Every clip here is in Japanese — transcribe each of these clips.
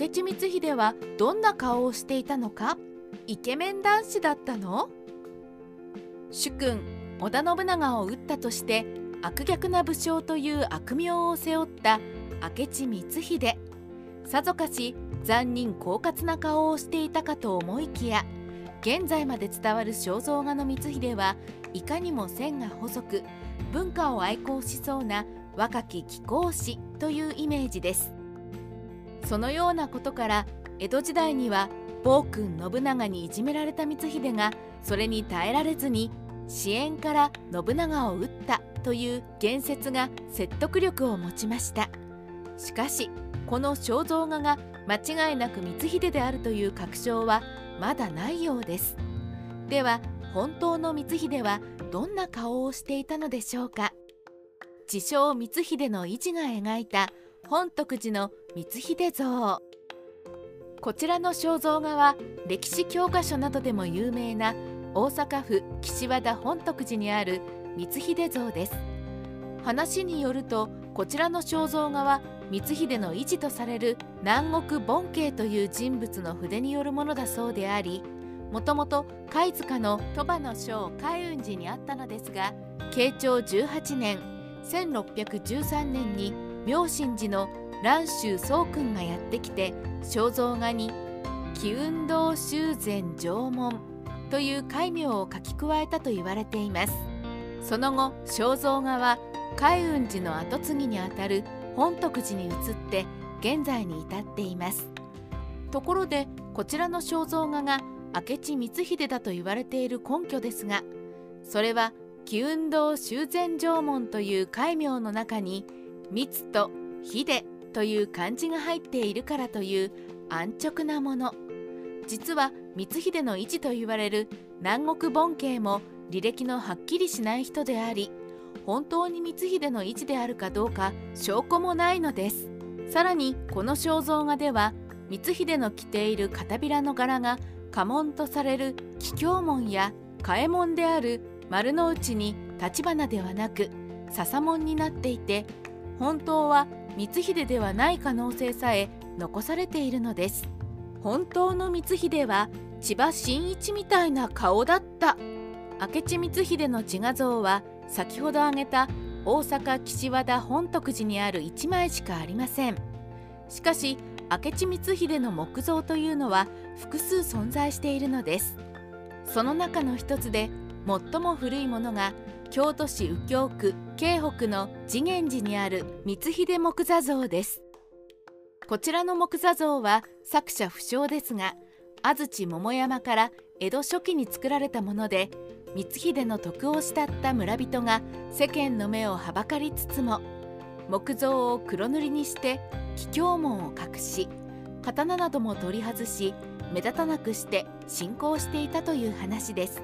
明智光秀はどんな顔をしていたのか？イケメン男子だったの？主君織田信長を討ったとして悪逆な武将という悪名を背負った明智光秀。さぞかし残忍狡猾な顔をしていたかと思いきや現在まで伝わる肖像画の光秀はいかにも線が細く文化を愛好しそうな若き貴公子というイメージです。そのようなことから江戸時代には暴君信長にいじめられた光秀がそれに耐えられずに支援から信長を討ったという言説が説得力を持ちました。しかしこの肖像画が間違いなく光秀であるという確証はまだないようです。では本当の光秀はどんな顔をしていたのでしょうか。自称光秀の維持が描いた本徳寺の光秀像。こちらの肖像画は歴史教科書などでも有名な大阪府岸和田本徳寺にある光秀像です。話によるとこちらの肖像画は光秀の維持とされる南国盆慶という人物の筆によるものだそうでありもともと貝塚の鳥羽の章海雲寺にあったのですが慶長18年1613年に妙心寺の蘭州宗君がやってきて肖像画に「気運動修繕縄文」という戒名を書き加えたと言われています。その後肖像画は海雲寺の跡継ぎにあたる本徳寺に移って現在に至っています。ところでこちらの肖像画が明智光秀だと言われている根拠ですがそれは気運動修繕縄文という戒名の中に密と秀という漢字が入っているからという安直なもの。実は光秀の位置と言われる南国盆慶も履歴のはっきりしない人であり本当に光秀の位置であるかどうか証拠もないのです。さらにこの肖像画では光秀の着ている片びらの柄が家紋とされる桔梗紋や嘉右衛門である丸の内に立花ではなく笹門になっていて本当は光秀ではない可能性さえ残されているのです。本当の光秀は千葉真一みたいな顔だった。明智光秀の自画像は先ほど挙げた大阪岸和田本徳寺にある1枚しかありません。しかし明智光秀の木像というのは複数存在しているのです。その中の一つで最も古いものが京都市右京区京北の次元寺にある光秀木座像です。こちらの木座像は作者不詳ですが安土桃山から江戸初期に作られたもので光秀の徳を慕った村人が世間の目をはばかりつつも木造を黒塗りにして桔梗門を隠し刀なども取り外し目立たなくして信仰していたという話です。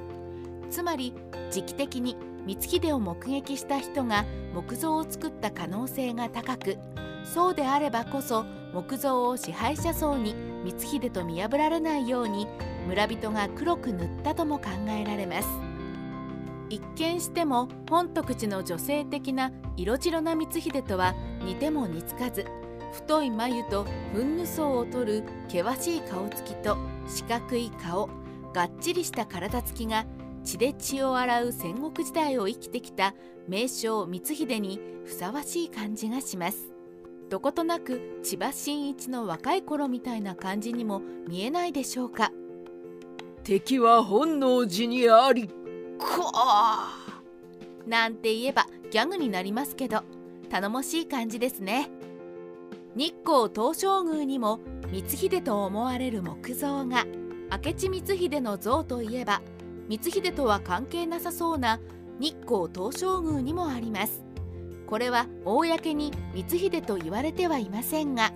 つまり時期的に光秀を目撃した人が木造を作った可能性が高くそうであればこそ木造を支配者層に光秀と見破られないように村人が黒く塗ったとも考えられます。一見しても本徳寺の女性的な色白な光秀とは似ても似つかず太い眉とふんぬ層を取る険しい顔つきと四角い顔がっちりした体つきが血で血を洗う戦国時代を生きてきた名将光秀にふさわしい感じがします。どことなく千葉真一の若い頃みたいな感じにも見えないでしょうか。敵は本能寺にあり。かなんて言えばギャグになりますけど頼もしい感じですね。日光東照宮にも光秀と思われる木像が。明智光秀の像といえば光秀とは関係なさそうな日光東照宮にもあります。これは公に光秀と言われてはいませんが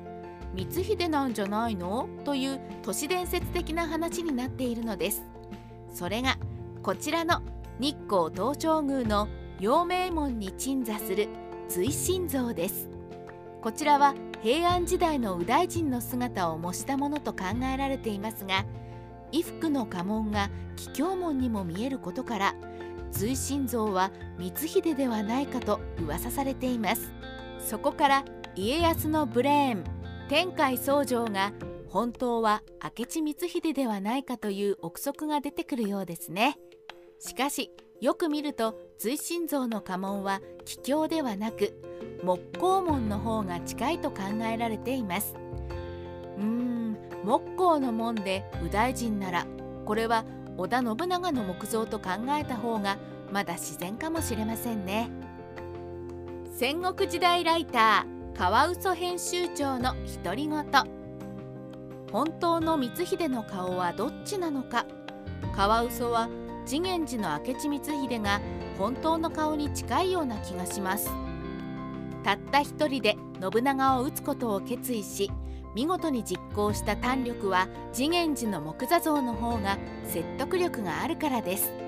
光秀なんじゃないのという都市伝説的な話になっているのです。それがこちらの日光東照宮の陽明門に鎮座する追神像です。こちらは平安時代の右大臣の姿を模したものと考えられていますが衣服の家紋が桔梗門にも見えることから随心像は光秀ではないかと噂されています。そこから家康のブレーン天海僧正が本当は明智光秀ではないかという憶測が出てくるようですね。しかしよく見ると追心像の家紋は桔梗ではなく木工門の方が近いと考えられています。うーん木工の門で右大臣ならこれは織田信長の木像と考えた方がまだ自然かもしれませんね。戦国時代ライターカワウソ編集長の独り言。本当の光秀の顔はどっちなのか。カワウソは次元寺の明智光秀が本当の顔に近いような気がします。たった一人で信長を討つことを決意し見事に実行した胆力は次元寺の木座像の方が説得力があるからです。